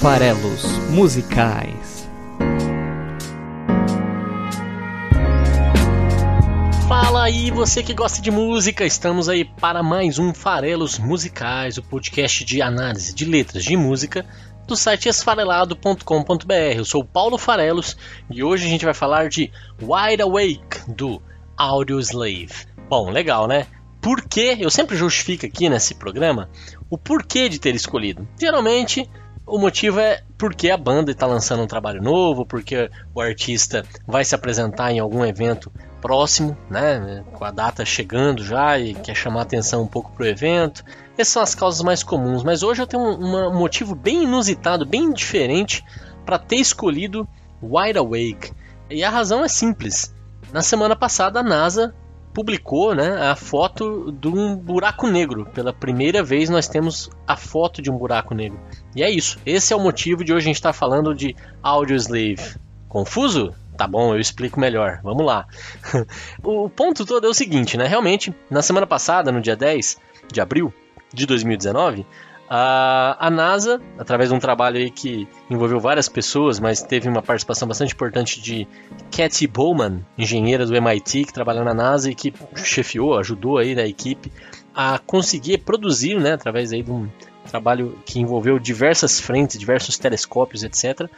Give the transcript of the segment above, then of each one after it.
Farelos Musicais. Fala aí, você que gosta de música, estamos aí para mais um Farelos Musicais, o podcast de análise de letras de música do site esfarelado.com.br. Eu sou Paulo Farelos e hoje a gente vai falar de Wide Awake do Audioslave. Bom, legal, né? Por que? Eu sempre justifico aqui nesse programa o porquê de ter escolhido. Geralmente o motivo é porque a banda está lançando um trabalho novo, porque o artista vai se apresentar em algum evento próximo, né, com a data chegando já e quer chamar atenção um pouco para o evento. Essas são as causas mais comuns, mas hoje eu tenho um, um motivo bem inusitado, bem diferente para ter escolhido Wide Awake. E a razão é simples. Na semana passada a NASA publicou né, a foto de um buraco negro. Pela primeira vez nós temos a foto de um buraco negro. E é isso. Esse é o motivo de hoje a gente estar tá falando de Audioslave. Confuso? Tá bom, eu explico melhor. Vamos lá. o ponto todo é o seguinte, né? Realmente, na semana passada, no dia 10 de abril de 2019, a, NASA, através de um trabalho aí que envolveu várias pessoas, mas teve uma participação bastante importante de Cathy Bowman, engenheira do MIT que trabalha na NASA e que chefiou, ajudou aí da equipe a conseguir produzir, né, através aí de um trabalho que envolveu diversas frentes, diversos telescópios, etc.,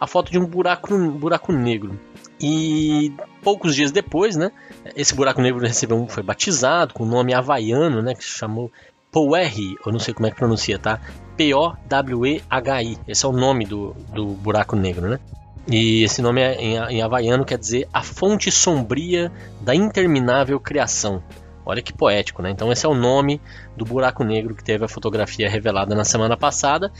a foto de um buraco, um buraco negro. E poucos dias depois, né, esse buraco negro recebeu, foi batizado com o nome havaiano, né, que chamou Powerhi, eu não sei como é que pronuncia, tá? P-O-W-E-H-I. Esse é o nome do, do buraco negro, né? E esse nome é, em, em havaiano quer dizer a fonte sombria da interminável criação. Olha que poético, né? Então esse é o nome do buraco negro que teve a fotografia revelada na semana passada.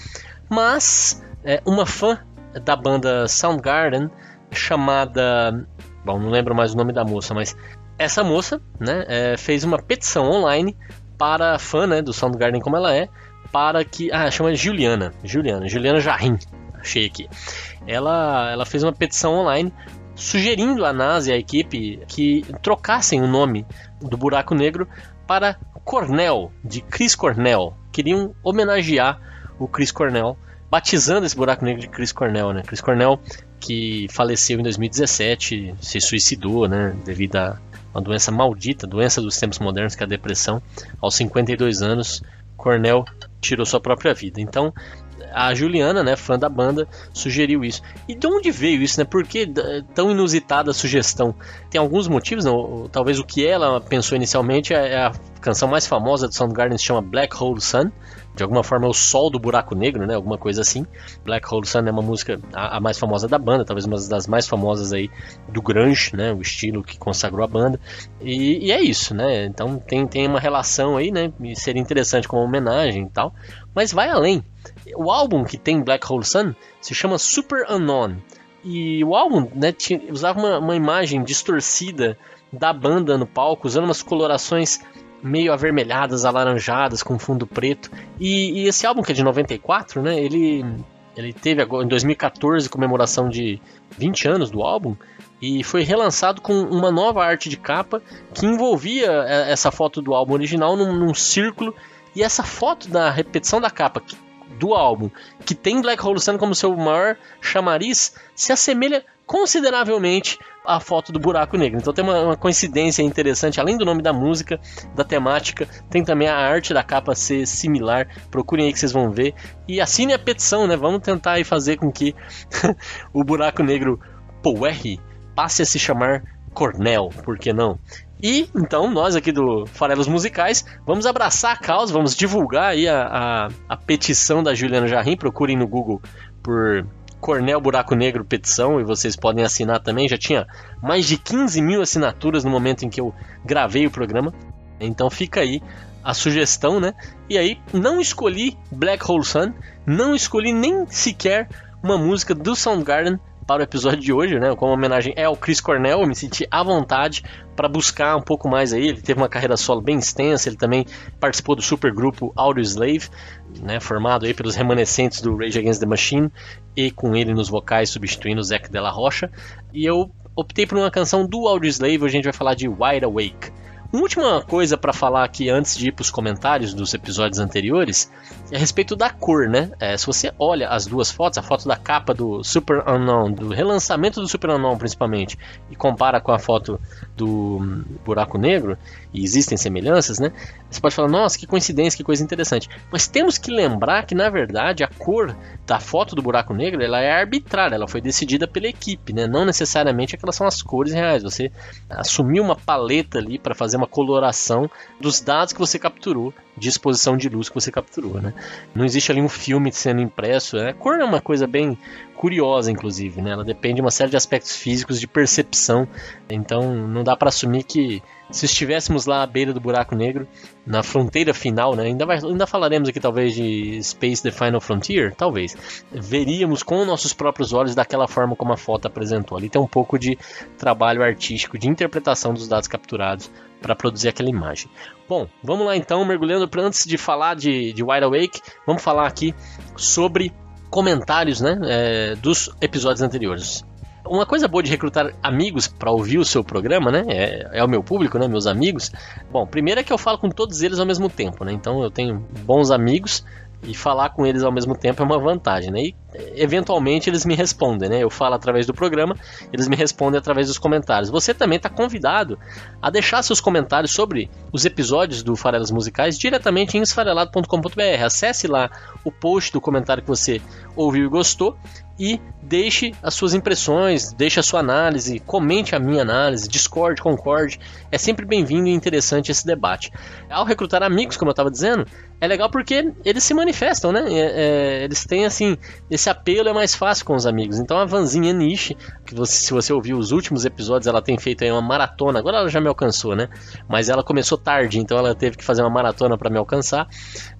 Mas é, uma fã da banda Soundgarden chamada, bom, não lembro mais o nome da moça, mas essa moça, né, é, fez uma petição online para fã né, do Soundgarden como ela é, para que. Ah, chama Juliana. Juliana, Juliana Jarrim. Achei aqui. Ela, ela fez uma petição online sugerindo à NASA e à equipe que trocassem o nome do buraco negro para Cornell, de Chris Cornell. Queriam homenagear o Chris Cornell, batizando esse buraco negro de Chris Cornell, né? Chris Cornell que faleceu em 2017, se suicidou, né, devido a uma doença maldita, doença dos tempos modernos, que é a depressão. Aos 52 anos, Cornell tirou sua própria vida. Então, a Juliana, né, fã da banda, sugeriu isso. E de onde veio isso, né? Por que tão inusitada a sugestão? Tem alguns motivos, não? Talvez o que ela pensou inicialmente é, é a canção mais famosa do Soundgarden se chama Black Hole Sun, de alguma forma é o sol do buraco negro, né? Alguma coisa assim. Black Hole Sun é uma música a, a, mais famosa da banda, talvez uma das mais famosas aí do grunge, né? O estilo que consagrou a banda. E, e é isso, né? Então tem, tem uma relação aí, né? E seria interessante como homenagem e tal. Mas vai além. O álbum que tem Black Hole Sun se chama Super Unknown. E o álbum né, tinha, usava uma, uma imagem distorcida da banda no palco, usando umas colorações meio avermelhadas, alaranjadas, com fundo preto. E, e, esse álbum, que é de 94, né? Ele, ele teve agora, em 2014 comemoração de 20 anos do álbum. E foi relançado com uma nova arte de capa que envolvia é, essa foto do álbum original num, num círculo. E essa foto da repetição da capa do álbum, que tem Black Hole Sun como seu maior chamariz, se assemelha consideravelmente a foto do buraco negro. Então tem uma, uma, coincidência interessante, além do nome da música, da temática, tem também a arte da capa ser similar. Procurem aí que vocês vão ver. E assine a petição, né? Vamos tentar aí fazer com que o buraco negro Power passe a se chamar Cornell, por que não? E então nós aqui do Farelos Musicais vamos abraçar a causa, vamos divulgar aí a, a, a petição da Juliana Jarrim. Procurem no Google por Cornel Buraco Negro petição e vocês podem assinar também. Já tinha mais de 15 mil assinaturas no momento em que eu gravei o programa. Então fica aí a sugestão, né? E aí não escolhi Black Hole Sun, não escolhi nem sequer uma música do Soundgarden para o episódio de hoje, né? Como homenagem é ao Chris Cornell, eu me senti à vontade para buscar um pouco mais aí. Ele teve uma carreira solo bem extensa, ele também participou do supergrupo Audioslave, né? Formado aí pelos remanescentes do Rage Against the Machine e com ele nos vocais substituindo o Zac Della Rocha. E eu optei por uma canção do Audioslave, hoje a gente vai falar de Wide Awake. Uma última coisa para falar aqui antes de ir para os comentários dos episódios anteriores a respeito da cor, né? É, se você olha as duas fotos, a foto da capa do Super Unknown, do relançamento do Super Unknown principalmente, e compara com a foto do Buraco Negro, e existem semelhanças, né? Você pode falar, nossa, que coincidência, que coisa interessante. Mas temos que lembrar que, na verdade, a cor da foto do Buraco Negro ela é arbitrária, ela foi decidida pela equipe, né? Não necessariamente aquelas são as cores reais. Você assumiu uma paleta ali para fazer uma coloração dos dados que você capturou de exposição de luz que você capturou, né? Não existe ali um filme sendo impresso. Né? Cor é uma coisa bem curiosa, inclusive, né? Ela depende de uma série de aspectos físicos de percepção. Então, não dá para assumir que se estivéssemos lá à beira do buraco negro, na fronteira final, né? Ainda, vai, ainda falaremos aqui talvez de Space The Final Frontier, talvez. Veríamos com nossos próprios olhos daquela forma como a foto apresentou. Ali tem um pouco de trabalho artístico, de interpretação dos dados capturados para produzir aquela imagem. Bom, vamos lá então, mergulhando para antes de falar de, de Wide Awake, vamos falar aqui sobre comentários né, é, dos episódios anteriores. Uma coisa boa de recrutar amigos para ouvir o seu programa, né? É, é, o meu público, né? Meus amigos. Bom, primeiro é que eu falo com todos eles ao mesmo tempo, né? Então eu tenho bons amigos e falar com eles ao mesmo tempo é uma vantagem, né? E eventualmente eles me respondem, né? Eu falo através do programa, eles me respondem através dos comentários. Você também está convidado a deixar seus comentários sobre os episódios do Farelas Musicais diretamente em esfarelado.com.br. Acesse lá o post do comentário que você ouviu e gostou e deixe as suas impressões, deixe a sua análise, comente a minha análise, discorde, concorde. É sempre bem-vindo e interessante esse debate. Ao recrutar amigos, como eu estava dizendo, é legal porque eles se manifestam, né? É, é, eles têm assim, esse apelo é mais fácil com os amigos. Então a Vanzinha Niche, que você, se você ouviu os últimos episódios, ela tem feito aí uma maratona. Agora ela já me alcançou, né? Mas ela começou tarde, então ela teve que fazer uma maratona para me alcançar.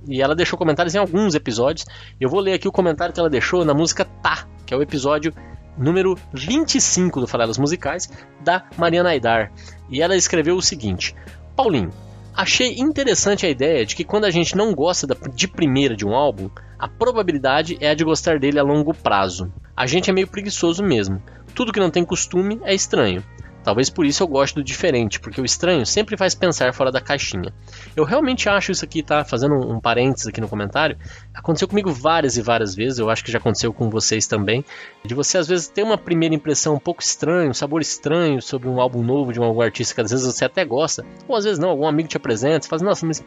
E ela deixou comentários em alguns episódios. Eu vou ler aqui o comentário que ela deixou na música Tá que é o episódio número 25 do Falelas Musicais, da Mariana Aidar. E ela escreveu o seguinte: Paulinho, achei interessante a ideia de que quando a gente não gosta de primeira de um álbum, a probabilidade é a de gostar dele a longo prazo. A gente é meio preguiçoso mesmo. Tudo que não tem costume é estranho. Talvez por isso eu goste do diferente, porque o estranho sempre faz pensar fora da caixinha. Eu realmente acho isso aqui, tá? Fazendo um, parênteses aqui no comentário. Aconteceu comigo várias e várias vezes, eu acho que já aconteceu com vocês também. De você às vezes ter uma primeira impressão um pouco estranha, um sabor estranho sobre um álbum novo de um artista que às vezes você até gosta, ou às vezes não, algum amigo te apresenta, você fala, nossa, mas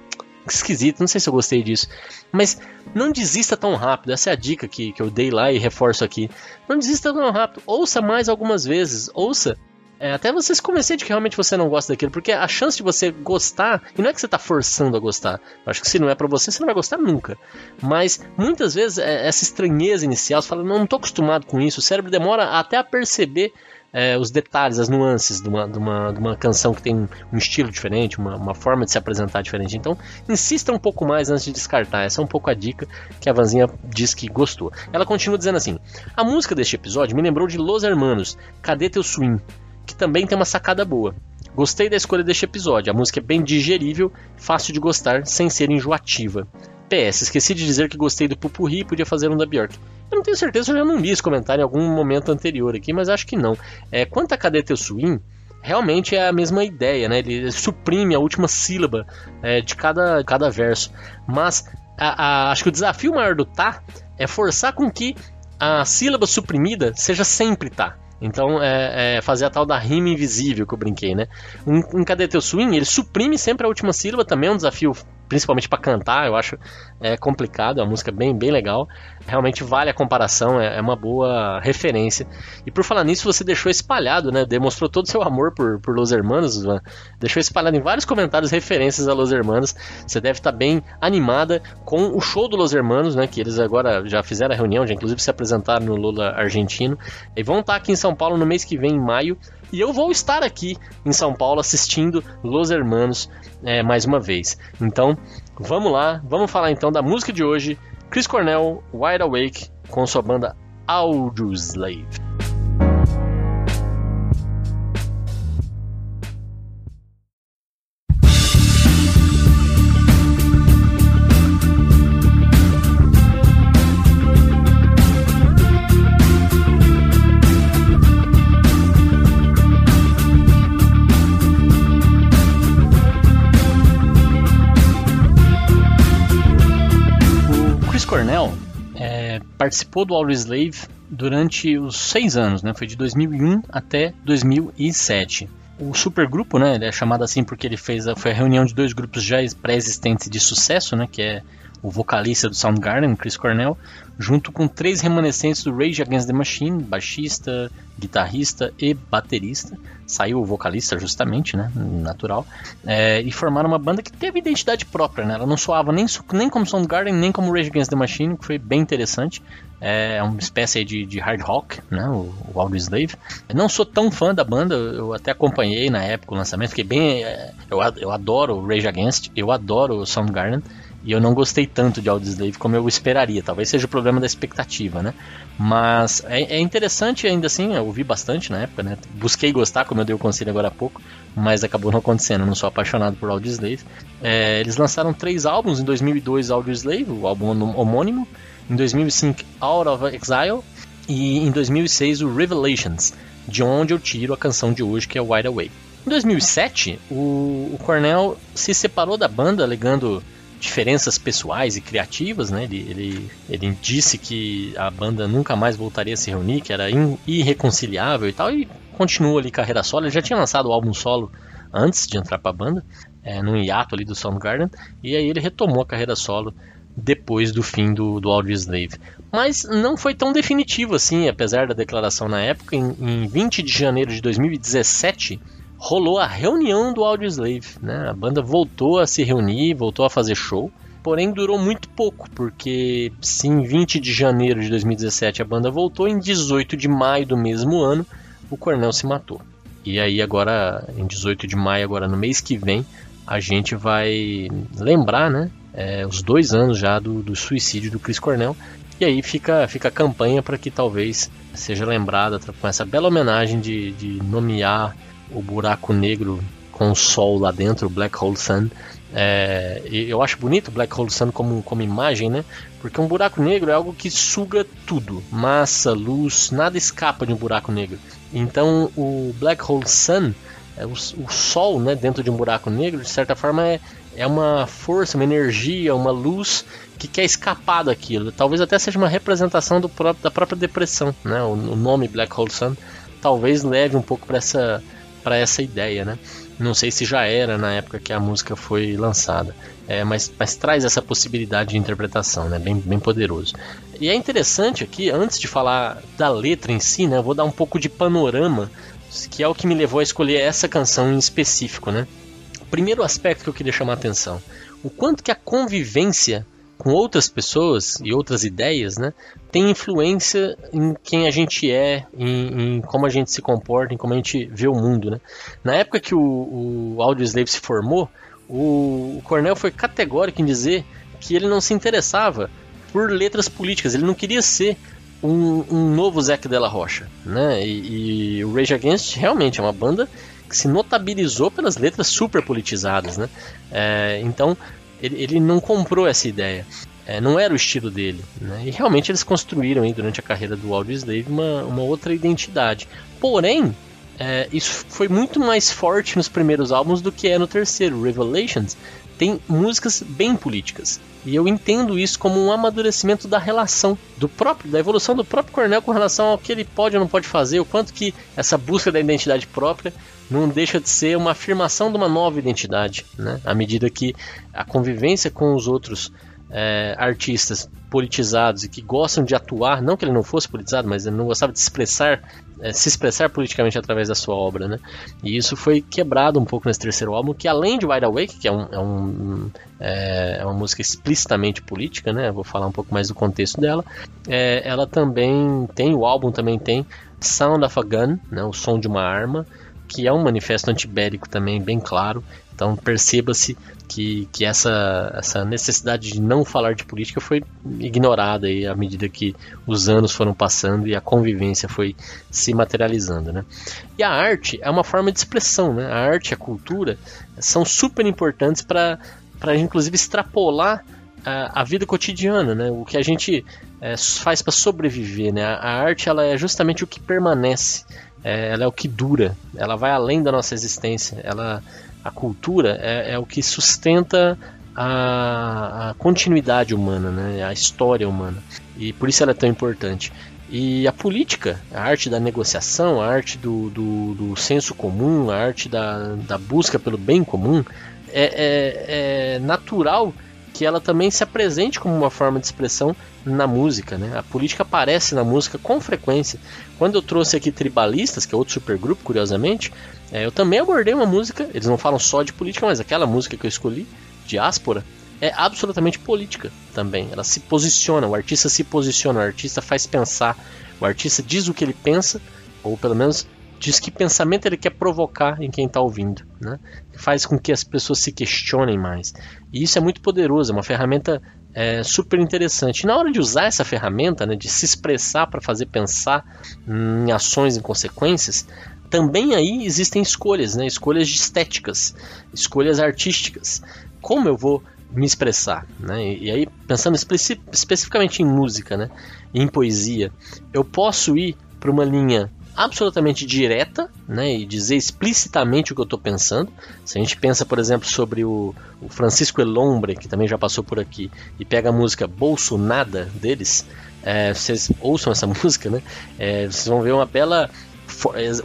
esquisito, não sei se eu gostei disso. Mas não desista tão rápido, essa é a dica que, que eu dei lá e reforço aqui. Não desista tão rápido, ouça mais algumas vezes, ouça é, até você se convencer de que realmente você não gosta daquilo, porque a chance de você gostar, e não é que você está forçando a gostar, acho que se não é para você, você não vai gostar nunca. Mas muitas vezes é, essa estranheza inicial, você fala, não, não tô acostumado com isso, o cérebro demora até a perceber é, os detalhes, as nuances de uma, de, uma, de uma canção que tem um estilo diferente, uma, uma forma de se apresentar diferente. Então, insista um pouco mais antes de descartar. Essa é um pouco a dica que a Vanzinha diz que gostou. Ela continua dizendo assim: A música deste episódio me lembrou de Los Hermanos, Cadê Teu Swing? Que também tem uma sacada boa. Gostei da escolha deste episódio, a música é bem digerível, fácil de gostar, sem ser enjoativa. PS, esqueci de dizer que gostei do Pupurri e podia fazer um da Bjork. Eu não tenho certeza, eu já não li esse comentário em algum momento anterior aqui, mas acho que não. É, quanto a Cadê Teu Swing, realmente é a mesma ideia, né? Ele suprime a última sílaba é, de cada, cada verso. Mas a, a, acho que o desafio maior do tá é forçar com que a sílaba suprimida seja sempre tá. Então, é, é, fazer a tal da rima invisível que eu brinquei, né? Um, um Cadê Teu Swing, ele suprime sempre a última sílaba, também é um desafio principalmente para cantar, eu acho é complicado, é uma música bem, bem legal. Realmente vale a comparação, é, é, uma boa referência. E por falar nisso, você deixou espalhado, né? Demonstrou todo o seu amor por, por Los Hermanos, né? deixou espalhado em vários comentários referências a Los Hermanos. Você deve estar tá bem animada com o show do Los Hermanos, né? Que eles agora já fizeram a reunião, já inclusive se apresentaram no Lula argentino. E vão estar tá aqui em São Paulo no mês que vem, em maio. E eu vou estar aqui em São Paulo assistindo Los Hermanos é, mais uma vez. Então, vamos lá, vamos falar então da música de hoje. Chris Cornell, Wide Awake, com sua banda Audioslave. Cornell participou do Audioslave durante os seis anos, né? Foi de 2001 até 2007. O supergrupo, né? Ele é chamado assim porque ele fez a, foi a reunião de dois grupos já pré-existentes de sucesso, né? Que é o vocalista do Soundgarden, Chris Cornell, junto com três remanescentes do Rage Against the Machine, baixista, guitarrista e baterista. Saiu o vocalista justamente, né, natural, é, e formaram uma banda que teve identidade própria, né? Ela não soava nem, nem como Soundgarden, nem como Rage Against the Machine, que foi bem interessante. É uma espécie de, de hard rock, né, o, o Audioslave. Eu não sou tão fã da banda, eu até acompanhei na época o lançamento, fiquei bem... É, eu, eu adoro Rage Against, eu adoro Soundgarden, e eu não gostei tanto de Audioslave como eu esperaria. Talvez seja o problema da expectativa, né? Mas é, é, interessante ainda assim, eu ouvi bastante na época, né? Busquei gostar, como eu dei o conselho agora há pouco, mas acabou não acontecendo. Eu não sou apaixonado por Audioslave. É, eles lançaram três álbuns. Em 2002, Audioslave, o álbum homônimo. Em 2005, Out of Exile. E em 2006, o Revelations, de onde eu tiro a canção de hoje, que é Wide Awake. Em 2007, o, o Cornell se separou da banda, alegando diferenças pessoais e criativas, né? Ele, ele, ele disse que a banda nunca mais voltaria a se reunir, que era irreconciliável e tal, e continua ali carreira solo. Ele já tinha lançado o álbum solo antes de entrar para a banda, é, num hiato ali do Soundgarden, e aí ele retomou a carreira solo depois do fim do, do Audioslave. Mas não foi tão definitivo assim, apesar da declaração na época. Em, em 20 de janeiro de 2017, rolou a reunião do Audioslave, né? A banda voltou a se reunir, voltou a fazer show, porém durou muito pouco, porque se em 20 de janeiro de 2017 a banda voltou, em 18 de maio do mesmo ano o Cornell se matou. E aí agora, em 18 de maio, agora no mês que vem, a gente vai lembrar, né? É, os dois anos já do, do suicídio do Chris Cornell. E aí fica, fica a campanha para que talvez seja lembrada com essa bela homenagem de, de nomear o buraco negro com o sol lá dentro, o Black Hole Sun. É, eu acho bonito Black Hole Sun como, como imagem, né? Porque um buraco negro é algo que suga tudo, massa, luz, nada escapa de um buraco negro. Então o Black Hole Sun, é o, o Sol, né, dentro de um buraco negro, de certa forma é, é uma força, uma energia, uma luz que quer escapar daquilo. Talvez até seja uma representação do próprio, da própria depressão, né? O, o nome Black Hole Sun talvez leve um pouco para essa para essa ideia, né? Não sei se já era na época que a música foi lançada, é, mas, mas traz essa possibilidade de interpretação, né? Bem, bem poderoso. E é interessante aqui, antes de falar da letra em si, né? Eu vou dar um pouco de panorama, que é o que me levou a escolher essa canção em específico, né? Primeiro aspecto que eu queria chamar a atenção, o quanto que a convivência com outras pessoas e outras ideias, né, tem influência em quem a gente é, em, em, como a gente se comporta, em como a gente vê o mundo. Né? Na época que o, o Audioslave se formou, o, o Cornell foi categórico em dizer que ele não se interessava por letras políticas, ele não queria ser um, um novo Zac Della Rocha. Né? E, e o Rage Against realmente é uma banda que se notabilizou pelas letras super politizadas, né? É, então ele, ele não comprou essa ideia. É, não era o estilo dele. Né? E realmente eles construíram durante a carreira do Audioslave uma, uma outra identidade. Porém, é, isso foi muito mais forte nos primeiros álbuns do que é no terceiro. Revelations tem músicas bem políticas. E eu entendo isso como um amadurecimento da relação do próprio, da evolução do próprio Cornell com relação ao que ele pode ou não pode fazer, o quanto que essa busca da identidade própria não deixa de ser uma afirmação de uma nova identidade, né? À medida que a convivência com os outros é, artistas politizados e que gostam de atuar, não que ele não fosse politizado, mas ele não gostava de expressar, é, se expressar politicamente através da sua obra, né? E isso foi quebrado um pouco nesse terceiro álbum, que além de Wide Awake, que é, um, é, um, é, é uma música explicitamente política, né? Vou falar um pouco mais do contexto dela. É, ela também tem, o álbum também tem Sound of a Gun, né? O som de uma arma que é um manifesto antibélico também bem claro. Então perceba-se que, que essa, essa necessidade de não falar de política foi ignorada aí à medida que os anos foram passando e a convivência foi se materializando. Né? E a arte é uma forma de expressão. Né? A arte e a cultura são super importantes para inclusive extrapolar a, a, vida cotidiana, né? o que a gente é, faz para sobreviver. Né? A, a arte ela é justamente o que permanece é, ela é o que dura, ela vai além da nossa existência, ela, a cultura é, é o que sustenta a, a continuidade humana, né? a história humana. E por isso ela é tão importante. E a política, a arte da negociação, a arte do, do, do senso comum, a arte da, da busca pelo bem comum, é, é, é natural que ela também se apresente como uma forma de expressão na música. Né? A política aparece na música com frequência. Quando eu trouxe aqui Tribalistas, que é outro supergrupo, curiosamente, é, eu também abordei uma música, eles não falam só de política, mas aquela música que eu escolhi, Diáspora, é absolutamente política também. Ela se posiciona, o artista se posiciona, o artista faz pensar, o artista diz o que ele pensa, ou pelo menos diz que pensamento ele quer provocar em quem está ouvindo, né? Faz com que as pessoas se questionem mais. E isso é muito poderoso, é uma ferramenta é, super interessante. E na hora de usar essa ferramenta, né, de se expressar para fazer pensar em ações, em consequências, também aí existem escolhas, né? Escolhas estéticas, escolhas artísticas. Como eu vou me expressar, né? E, e aí pensando especi especificamente em música, né? Em poesia, eu posso ir para uma linha absolutamente direta, né, e dizer explicitamente o que eu estou pensando. Se a gente pensa, por exemplo, sobre o, o, Francisco Elombre, que também já passou por aqui, e pega a música Bolso Nada deles, é, vocês ouçam essa música, né, é, vocês vão ver uma bela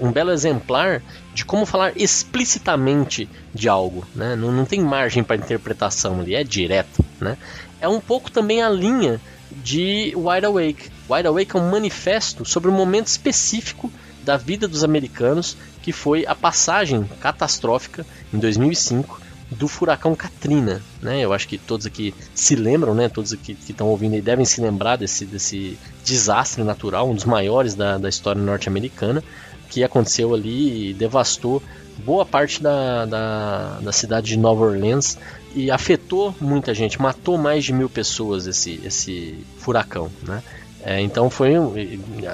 um belo exemplar de como falar explicitamente de algo, né? não, não tem margem para interpretação ali, é direto. Né? É um pouco também a linha de Wide Awake. Wide Awake é um manifesto sobre um momento específico da vida dos americanos, que foi a passagem catastrófica em 2005 do furacão Katrina, né? Eu acho que todos aqui se lembram, né? Todos aqui que estão ouvindo e devem se lembrar desse, desse desastre natural, um dos maiores da, da história norte-americana, que aconteceu ali e devastou boa parte da, da, da, cidade de Nova Orleans e afetou muita gente, matou mais de mil pessoas esse, esse furacão, né? É, então foi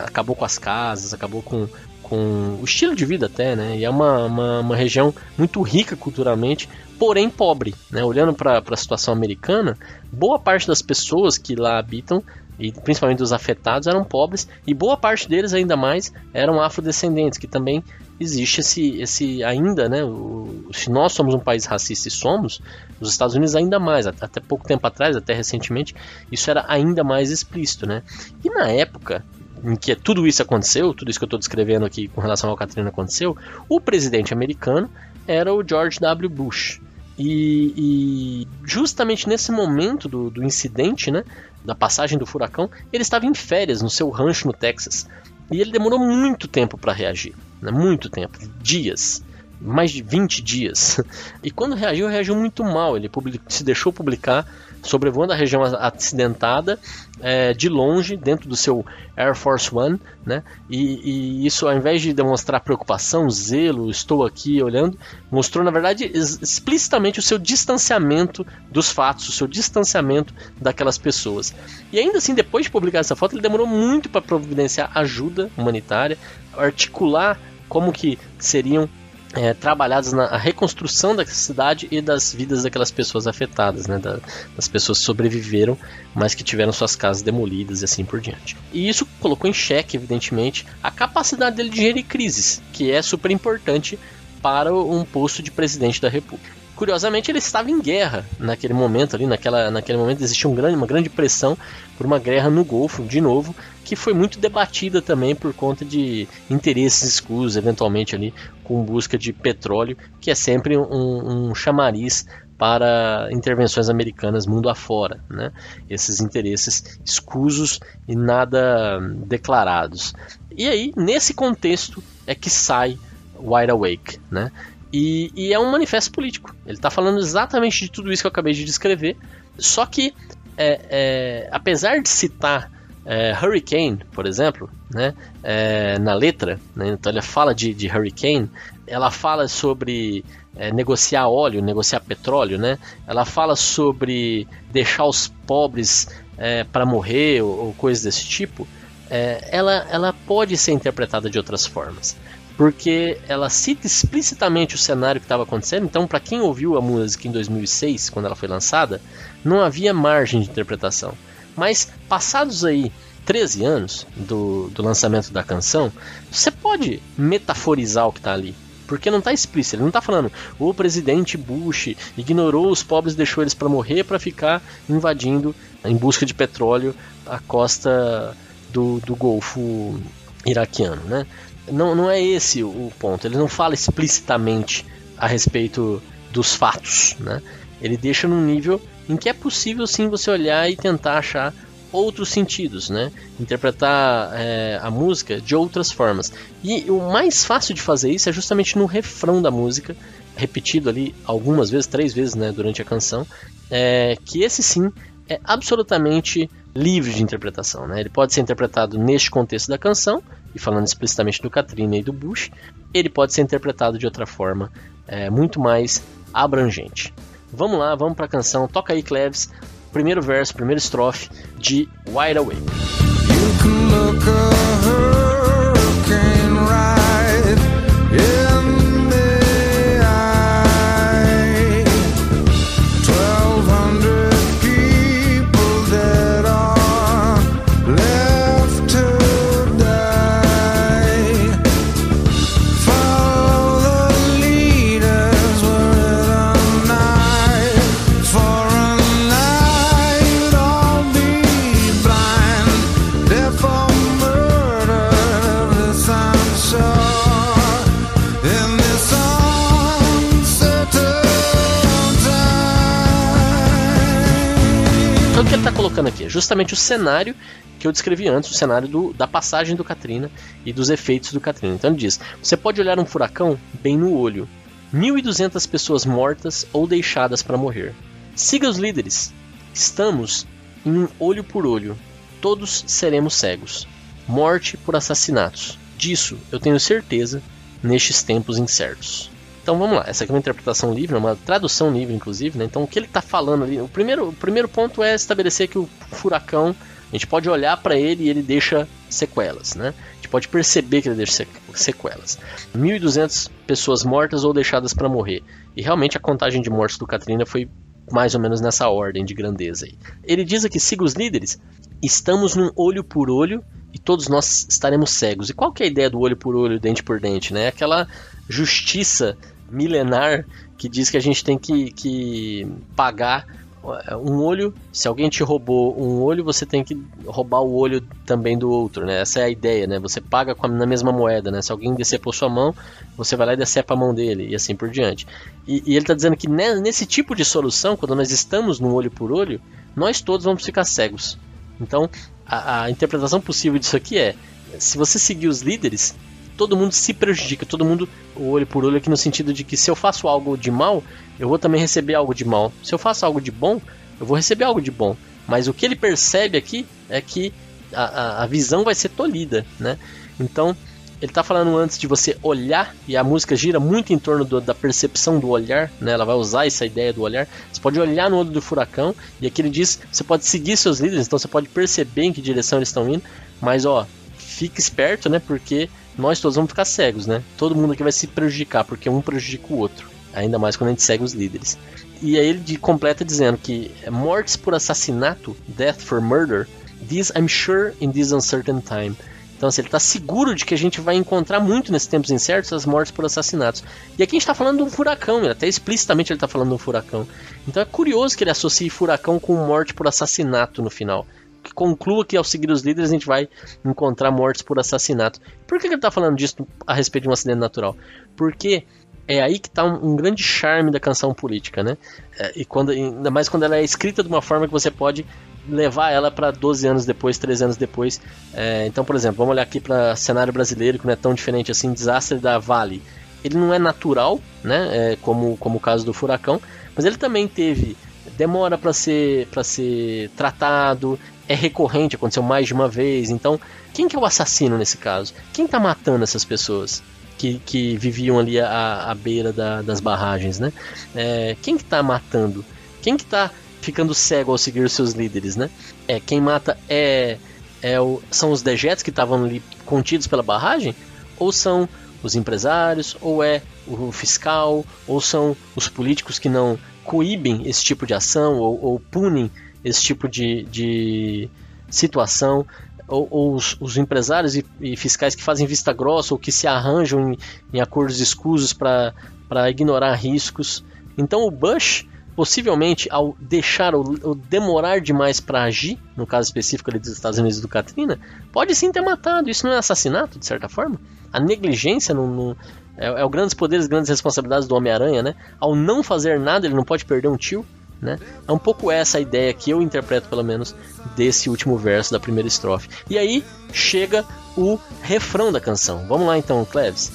acabou com as casas, acabou com, com o estilo de vida até, né? E é uma, uma, uma região muito rica culturalmente, porém pobre, né? Olhando para a situação americana, boa parte das pessoas que lá habitam e principalmente os afetados eram pobres e boa parte deles ainda mais eram afrodescendentes, que também existe esse, esse ainda, né? O, se nós somos um país racista e somos, os Estados Unidos ainda mais, até pouco tempo atrás, até recentemente, isso era ainda mais explícito, né? E na época em que tudo isso aconteceu, tudo isso que eu estou descrevendo aqui com relação ao Katrina aconteceu, o presidente americano era o George W. Bush. E, e justamente nesse momento do, do incidente, né, da passagem do furacão, ele estava em férias no seu rancho no Texas. E ele demorou muito tempo para reagir, né? muito tempo, dias, mais de 20 dias. E quando reagiu, reagiu muito mal. Ele se deixou publicar sobrevoando a região acidentada é, de longe, dentro do seu Air Force One, né? E, e, isso, ao invés de demonstrar preocupação, zelo, estou aqui olhando, mostrou, na verdade, explicitamente o seu distanciamento dos fatos, o seu distanciamento daquelas pessoas. E ainda assim, depois de publicar essa foto, ele demorou muito para providenciar ajuda humanitária, articular como que seriam é, trabalhadas na reconstrução da cidade e das vidas daquelas pessoas afetadas, né, da, das pessoas que sobreviveram, mas que tiveram suas casas demolidas e assim por diante. E isso colocou em xeque, evidentemente, a capacidade dele de gerir crises, que é super importante para um posto de presidente da República. Curiosamente, ele estava em guerra naquele momento ali, naquela, naquele momento existia um grande, uma grande pressão por uma guerra no Golfo, de novo, que foi muito debatida também por conta de interesses escusos, eventualmente ali com busca de petróleo, que é sempre um, um chamariz para intervenções americanas mundo afora, né? Esses interesses escusos e nada declarados. E aí, nesse contexto, é que sai Wide Awake, né? E, e é um manifesto político. Ele está falando exatamente de tudo isso que eu acabei de descrever, só que, é, é, apesar de citar é, Hurricane, por exemplo, né, é, na letra, né, então ela fala de, de Hurricane, ela fala sobre é, negociar óleo, negociar petróleo, né, ela fala sobre deixar os pobres é, para morrer ou, ou, coisas desse tipo, é, ela, ela pode ser interpretada de outras formas. Porque ela cita explicitamente o cenário que estava acontecendo, então, para quem ouviu a música em 2006, quando ela foi lançada, não havia margem de interpretação. Mas passados aí 13 anos do, do lançamento da canção, você pode metaforizar o que está ali. Porque não está explícito, ele não está falando o presidente Bush ignorou os pobres e deixou eles para morrer para ficar invadindo em busca de petróleo a costa do, do Golfo iraquiano, né? Não, não é esse o ponto, ele não fala explicitamente a respeito dos fatos, né? Ele deixa num nível em que é possível sim você olhar e tentar achar outros sentidos, né? Interpretar é, a música de outras formas. E o mais fácil de fazer isso é justamente no refrão da música, repetido ali algumas vezes, três vezes, né, durante a canção, é, que esse sim é absolutamente livre de interpretação, né? Ele pode ser interpretado neste contexto da canção e falando explicitamente do Katrina e do Bush, ele pode ser interpretado de outra forma, é, muito mais abrangente. Vamos lá, vamos para a canção. Toca aí, Cleves primeiro verso, primeira estrofe de Wide Awake. colocando aqui? Justamente o cenário que eu descrevi antes, o cenário do, da passagem do Katrina e dos efeitos do Katrina. Então ele diz: você pode olhar um furacão bem no olho. 1.200 pessoas mortas ou deixadas para morrer. Siga os líderes. Estamos em um olho por olho. Todos seremos cegos. Morte por assassinatos. Disso eu tenho certeza nestes tempos incertos. Então vamos lá, essa aqui é uma interpretação livre, é uma tradução livre, inclusive, né? Então o que ele está falando ali, o primeiro, o primeiro ponto é estabelecer que o furacão, a gente pode olhar para ele e ele deixa sequelas, né? A gente pode perceber que ele deixa sequelas. 1.200 pessoas mortas ou deixadas para morrer. E realmente a contagem de mortes do Katrina foi mais ou menos nessa ordem de grandeza aí. Ele diz aqui, siga os líderes, estamos num olho por olho e todos nós estaremos cegos. E qual que é a ideia do olho por olho, dente por dente, né? Aquela justiça milenar que diz que a gente tem que, que pagar é, um olho, se alguém te roubou um olho, você tem que roubar o olho também do outro, né? Essa é a ideia, né? Você paga a, na mesma moeda, né? Se alguém decepou sua mão, você vai lá e decepa a mão dele, e assim por diante. E, e ele está dizendo que nesse tipo de solução, quando nós estamos no olho por olho, nós todos vamos ficar cegos. Então, a, a interpretação possível disso aqui é: se você seguir os líderes, todo mundo se prejudica, todo mundo olho por olho aqui no sentido de que se eu faço algo de mal, eu vou também receber algo de mal. Se eu faço algo de bom, eu vou receber algo de bom. Mas o que ele percebe aqui é que a, a, a visão vai ser tolhida, né? Então, ele está falando antes de você olhar, e a música gira muito em torno do, da percepção do olhar, né? ela vai usar essa ideia do olhar. Você pode olhar no olho do furacão, e aqui ele diz: você pode seguir seus líderes, então você pode perceber em que direção eles estão indo, mas ó, fique esperto, né? Porque nós todos vamos ficar cegos, né? Todo mundo aqui vai se prejudicar, porque um prejudica o outro. Ainda mais quando a gente segue os líderes. E aí ele completa dizendo que mortes por assassinato, death for murder, this I'm sure in this uncertain time. Então, assim, ele está seguro de que a gente vai encontrar muito nesses tempos incertos as mortes por assassinatos. E aqui a gente está falando de um furacão, até explicitamente ele está falando de um furacão. Então é curioso que ele associe furacão com morte por assassinato no final que conclua que ao seguir os líderes a gente vai encontrar mortes por assassinato. Por que ele está falando disso a respeito de um acidente natural? Porque é aí que está um, um, grande charme da canção política, né? É, e quando, ainda mais quando ela é escrita de uma forma que você pode levar ela para 12 anos depois, 13 anos depois. É, então, por exemplo, vamos olhar aqui para cenário brasileiro que não é tão diferente assim, desastre da Vale. Ele não é natural, né? É, como, como o caso do furacão, mas ele também teve demora para ser para ser tratado, é recorrente, aconteceu mais de uma vez. Então, quem que é o assassino nesse caso? Quem está matando essas pessoas? Que, que viviam ali à, à beira da, das barragens, né? É, quem que tá matando? Quem que tá ficando cego ao seguir os seus líderes, né? É, quem mata é, é o, são os dejetos que estavam ali contidos pela barragem? Ou são os empresários? Ou é o fiscal? Ou são os políticos que não coíbem esse tipo de ação ou, ou punem esse tipo de, de situação. ou, ou os, os, empresários e, e, fiscais que fazem vista grossa ou que se arranjam em, em acordos escusos para ignorar riscos. Então o Bush, possivelmente, ao deixar ou, demorar demais para agir, no caso específico ali dos Estados Unidos do Katrina, pode sim ter matado. Isso não é assassinato, de certa forma? A negligência não, não é, é o grandes poderes, grandes responsabilidades do Homem-Aranha, né? Ao não fazer nada, ele não pode perder um tio. Né? É um pouco essa a ideia que eu interpreto, pelo menos, desse último verso da primeira estrofe. E aí chega o refrão da canção. Vamos lá então, Cleves.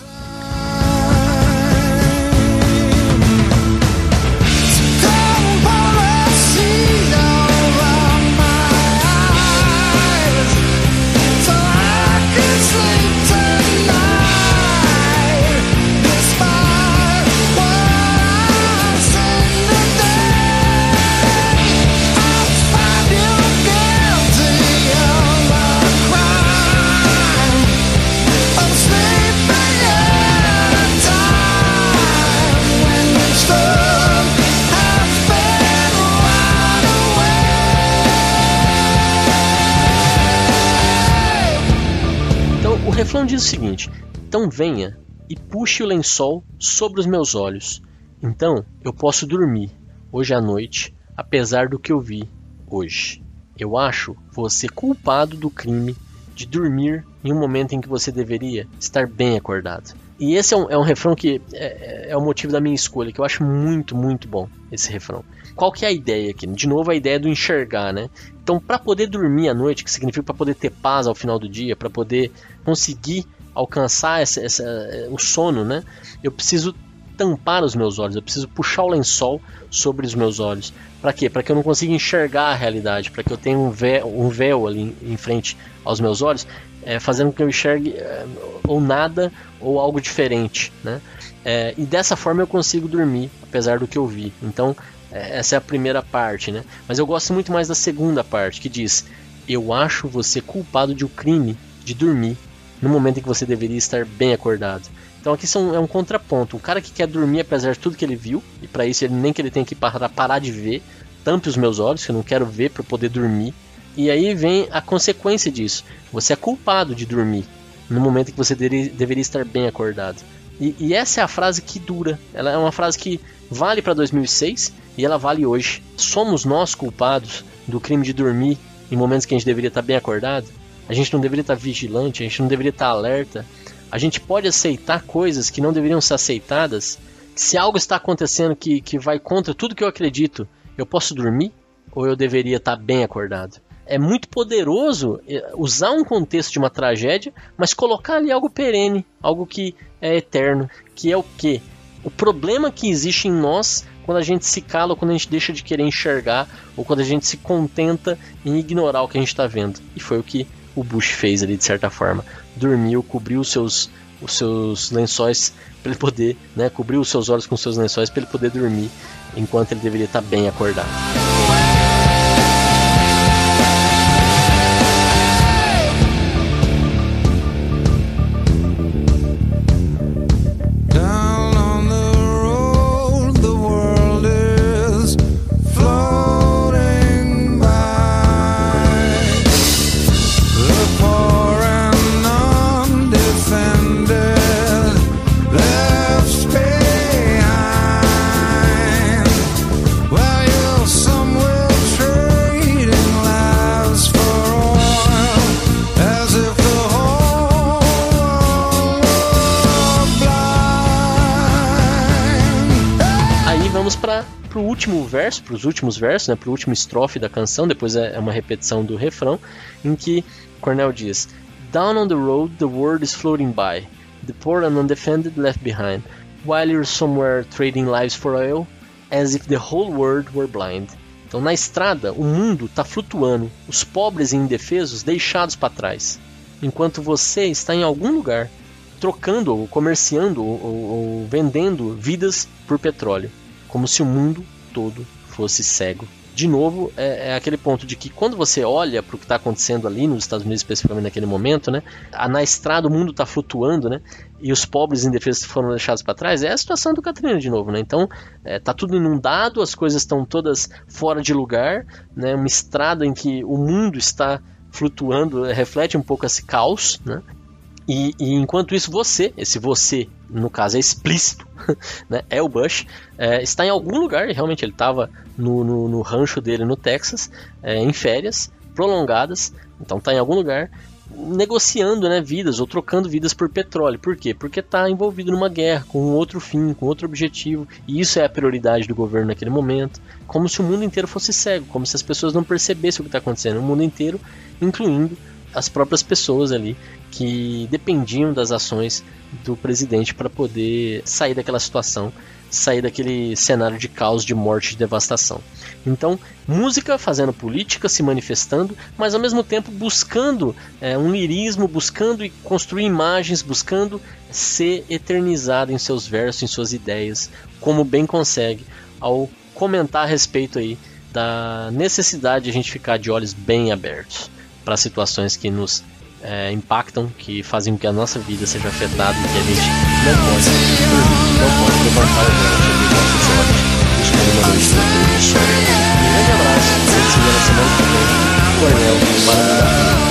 O seguinte: Então venha e puxe o lençol sobre os meus olhos. Então eu posso dormir hoje à noite, apesar do que eu vi hoje. Eu acho você culpado do crime de dormir em um momento em que você deveria estar bem acordado. E esse é um, é um refrão que é, é, o motivo da minha escolha, que eu acho muito, muito bom esse refrão. Qual que é a ideia aqui? De novo, a ideia do enxergar, né? Então, para poder dormir à noite, que significa para poder ter paz ao final do dia, para poder conseguir alcançar essa, essa, o sono, né? Eu preciso tampar os meus olhos, eu preciso puxar o lençol sobre os meus olhos. Para quê? Para que eu não consiga enxergar a realidade, para que eu tenha um véu, um véu ali em frente aos meus olhos é, fazendo com que eu enxergue é, ou nada ou algo diferente, né? É, e dessa forma eu consigo dormir, apesar do que eu vi. Então, essa é a primeira parte, né? Mas eu gosto muito mais da segunda parte, que diz: Eu acho você culpado de um crime de dormir no momento em que você deveria estar bem acordado. Então aqui são, é um contraponto. O cara que quer dormir apesar de tudo que ele viu, e para isso ele nem que ele tem que parar, parar de ver, tampe os meus olhos, que eu não quero ver para poder dormir. E aí vem a consequência disso. Você é culpado de dormir no momento em que você deveria estar bem acordado. E, e, essa é a frase que dura. Ela é uma frase que vale para 2006 e ela vale hoje. Somos nós culpados do crime de dormir em momentos que a gente deveria estar bem acordado? A gente não deveria estar vigilante, a gente não deveria estar alerta. A gente pode aceitar coisas que não deveriam ser aceitadas. Se algo está acontecendo que, que vai contra tudo que eu acredito, eu posso dormir? Ou eu deveria estar bem acordado? É muito poderoso é, usar um contexto de uma tragédia, mas colocar ali algo perene, algo que é eterno, que é o que? O problema que existe em nós quando a gente se cala, quando a gente deixa de querer enxergar, ou quando a gente se contenta em ignorar o que a gente está vendo. E foi o que o Bush fez ali, de certa forma. Dormiu, cobriu os seus, os seus lençóis para ele poder, né, cobriu os seus olhos com seus lençóis para ele poder dormir, enquanto ele deveria estar tá bem acordado. Último verso, para os últimos versos, né, para o último estrofe da canção, depois é, é uma repetição do refrão, em que Cornell diz: Down on the road, the world is floating by, the poor and undefended left behind, while you're somewhere trading lives for oil, as if the whole world were blind. Então, na estrada, o mundo está flutuando, os pobres e indefesos deixados para trás, enquanto você está em algum lugar trocando, ou comerciando, ou, ou vendendo vidas por petróleo, como se o mundo todo fosse cego. De novo, é, é aquele ponto de que quando você olha para o que está acontecendo ali nos Estados Unidos, especificamente naquele momento, né, na estrada o mundo está flutuando, né, e os pobres indefesos foram deixados para trás, é a situação do Katrina de novo, né? Então, é, tá tudo inundado, as coisas estão todas fora de lugar, né? Uma estrada em que o mundo está flutuando, reflete um pouco esse caos, né? E, e, enquanto isso, você, esse você, no caso é explícito, né, é o Bush, é, está em algum lugar, realmente ele estava no, no, no, rancho dele no Texas, é, em férias prolongadas, então está em algum lugar, negociando né, vidas ou trocando vidas por petróleo. Por quê? Porque está envolvido numa guerra, com outro fim, com outro objetivo, e isso é a prioridade do governo naquele momento. Como se o mundo inteiro fosse cego, como se as pessoas não percebessem o que está acontecendo. O mundo inteiro, incluindo as próprias pessoas ali que dependiam das ações do presidente para poder sair daquela situação, sair daquele cenário de caos, de morte, de devastação. Então, música fazendo política, se manifestando, mas ao mesmo tempo buscando é, um lirismo, buscando construir imagens, buscando ser eternizado em seus versos, em suas ideias, como bem consegue ao comentar a respeito aí da necessidade de a gente ficar de olhos bem abertos para situações que nos é, impactam, que fazem com que a nossa vida seja afetada e que a gente não pode não pode levantar o braço sobre nossos olhos de Um grande abraço, a gente se vê na semana que vem. Coronel, para